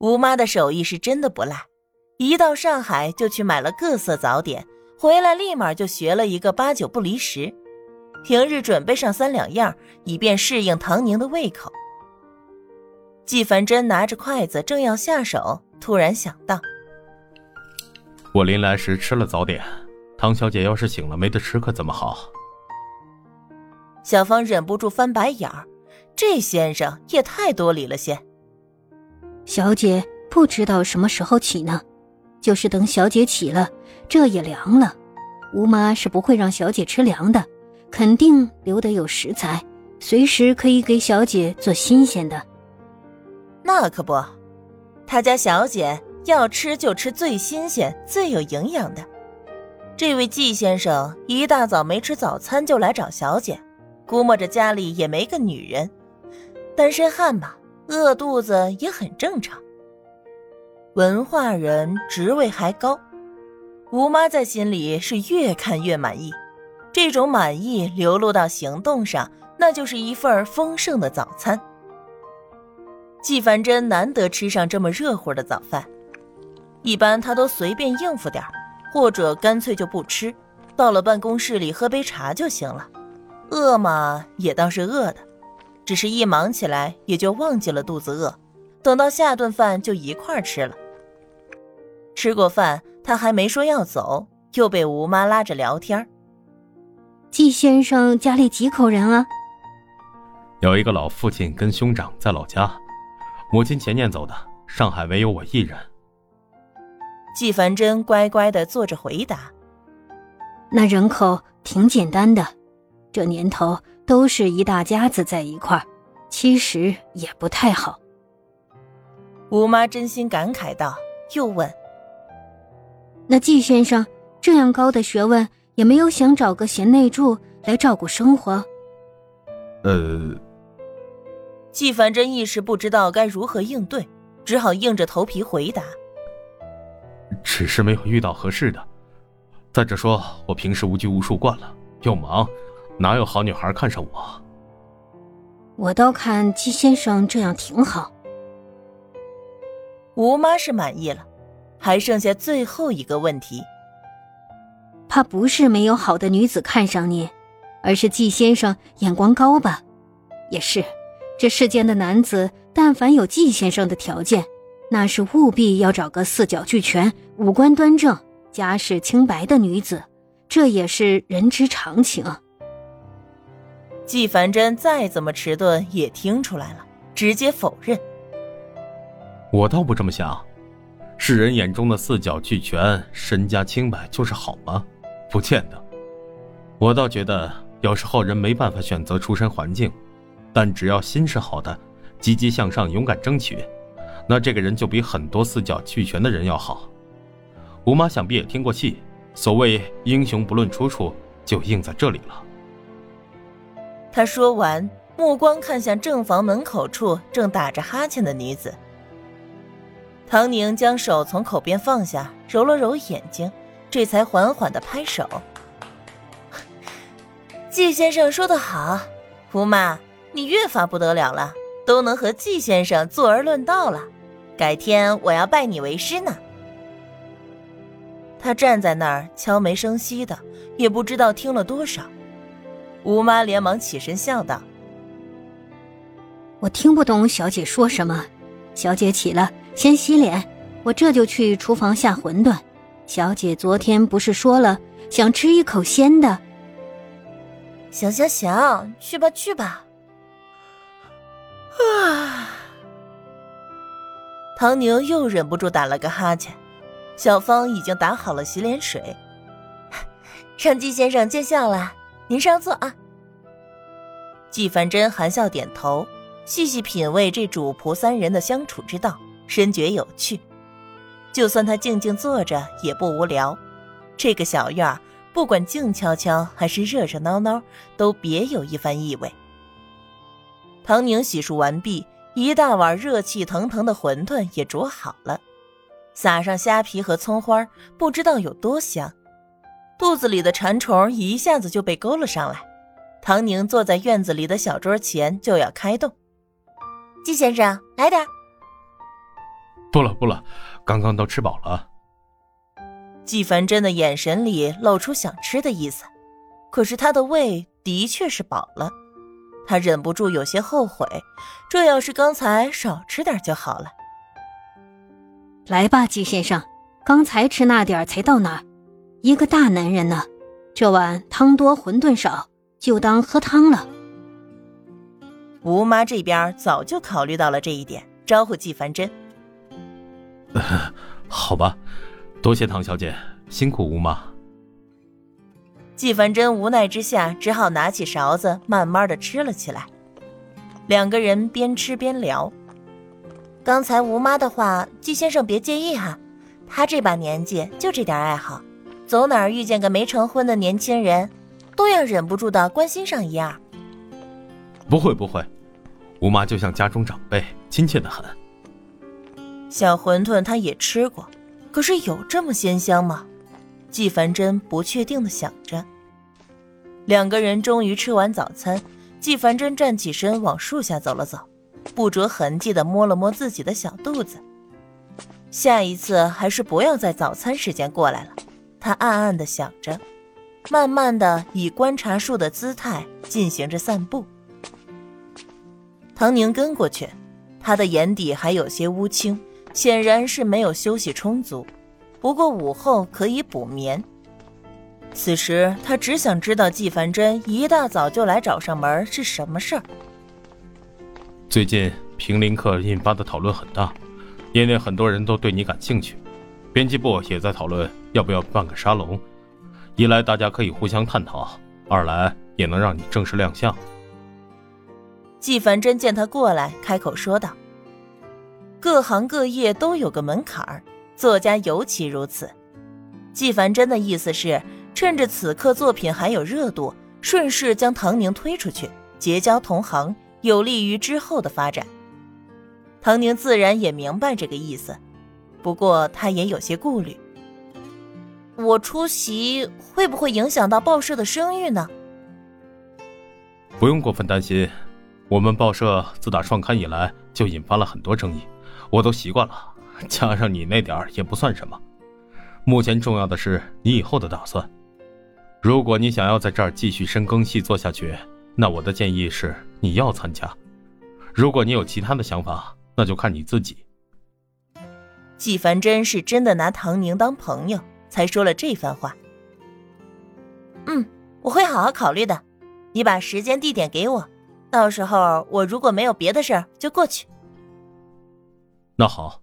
吴妈的手艺是真的不赖，一到上海就去买了各色早点，回来立马就学了一个八九不离十。平日准备上三两样，以便适应唐宁的胃口。纪凡真拿着筷子正要下手，突然想到：我临来时吃了早点，唐小姐要是醒了没得吃可怎么好？小芳忍不住翻白眼儿，这先生也太多礼了些。小姐不知道什么时候起呢，就是等小姐起了，这也凉了。吴妈是不会让小姐吃凉的，肯定留得有食材，随时可以给小姐做新鲜的。那可不，他家小姐要吃就吃最新鲜、最有营养的。这位季先生一大早没吃早餐就来找小姐，估摸着家里也没个女人，单身汉嘛。饿肚子也很正常。文化人，职位还高，吴妈在心里是越看越满意。这种满意流露到行动上，那就是一份丰盛的早餐。纪凡真难得吃上这么热乎的早饭，一般他都随便应付点或者干脆就不吃，到了办公室里喝杯茶就行了。饿嘛，也当是饿的。只是一忙起来，也就忘记了肚子饿。等到下顿饭就一块吃了。吃过饭，他还没说要走，又被吴妈拉着聊天。季先生家里几口人啊？有一个老父亲跟兄长在老家，母亲前年走的，上海唯有我一人。季凡真乖乖的坐着回答：“那人口挺简单的，这年头。”都是一大家子在一块儿，其实也不太好。吴妈真心感慨道，又问：“那季先生这样高的学问，也没有想找个贤内助来照顾生活？”呃，季凡真一时不知道该如何应对，只好硬着头皮回答：“只是没有遇到合适的。再者说，我平时无拘无束惯了，又忙。”哪有好女孩看上我？我倒看季先生这样挺好。吴妈是满意了，还剩下最后一个问题。怕不是没有好的女子看上你，而是季先生眼光高吧？也是，这世间的男子，但凡有季先生的条件，那是务必要找个四角俱全、五官端正、家世清白的女子，这也是人之常情。纪凡真再怎么迟钝，也听出来了，直接否认。我倒不这么想，世人眼中的四角俱全、身家清白就是好吗？不见得。我倒觉得，有时候人没办法选择出身环境，但只要心是好的，积极向上、勇敢争取，那这个人就比很多四角俱全的人要好。吴妈想必也听过戏，所谓英雄不论出处，就应在这里了。他说完，目光看向正房门口处正打着哈欠的女子。唐宁将手从口边放下，揉了揉眼睛，这才缓缓的拍手：“ 季先生说的好，吴妈，你越发不得了了，都能和季先生坐而论道了。改天我要拜你为师呢。”他站在那儿悄没声息的，也不知道听了多少。吴妈连忙起身笑道：“我听不懂小姐说什么，小姐起了，先洗脸，我这就去厨房下馄饨。小姐昨天不是说了想吃一口鲜的？行行行，去吧去吧。”啊！唐宁又忍不住打了个哈欠。小芳已经打好了洗脸水，让季先生见笑了。您上座啊。纪凡真含笑点头，细细品味这主仆三人的相处之道，深觉有趣。就算他静静坐着也不无聊。这个小院儿，不管静悄悄还是热热闹闹，都别有一番意味。唐宁洗漱完毕，一大碗热气腾腾的馄饨也煮好了，撒上虾皮和葱花，不知道有多香。肚子里的馋虫一下子就被勾了上来。唐宁坐在院子里的小桌前，就要开动。季先生，来点不了不了，刚刚都吃饱了。季凡真的眼神里露出想吃的意思，可是他的胃的确是饱了，他忍不住有些后悔，这要是刚才少吃点就好了。来吧，季先生，刚才吃那点才到哪儿？一个大男人呢，这碗汤多馄饨少，就当喝汤了。吴妈这边早就考虑到了这一点，招呼季凡真。好吧，多谢唐小姐，辛苦吴妈。季凡真无奈之下，只好拿起勺子，慢慢的吃了起来。两个人边吃边聊。刚才吴妈的话，季先生别介意哈，他这把年纪就这点爱好，走哪儿遇见个没成婚的年轻人，都要忍不住的关心上一二。不会不会，吴妈就像家中长辈，亲切的很。小馄饨她也吃过，可是有这么鲜香吗？季凡真不确定的想着。两个人终于吃完早餐，季凡真站起身往树下走了走。不着痕迹的摸了摸自己的小肚子，下一次还是不要在早餐时间过来了。他暗暗的想着，慢慢的以观察树的姿态进行着散步。唐宁跟过去，他的眼底还有些乌青，显然是没有休息充足。不过午后可以补眠。此时他只想知道季凡真一大早就来找上门是什么事儿。最近平林课引发的讨论很大，业内很多人都对你感兴趣，编辑部也在讨论要不要办个沙龙，一来大家可以互相探讨，二来也能让你正式亮相。纪凡真见他过来，开口说道：“各行各业都有个门槛儿，作家尤其如此。”纪凡真的意思是，趁着此刻作品还有热度，顺势将唐宁推出去，结交同行。有利于之后的发展。唐宁自然也明白这个意思，不过他也有些顾虑：我出席会不会影响到报社的声誉呢？不用过分担心，我们报社自打创刊以来就引发了很多争议，我都习惯了。加上你那点儿也不算什么。目前重要的是你以后的打算。如果你想要在这儿继续深耕细作下去，那我的建议是。你要参加，如果你有其他的想法，那就看你自己。季凡真是真的拿唐宁当朋友，才说了这番话。嗯，我会好好考虑的。你把时间地点给我，到时候我如果没有别的事儿，就过去。那好。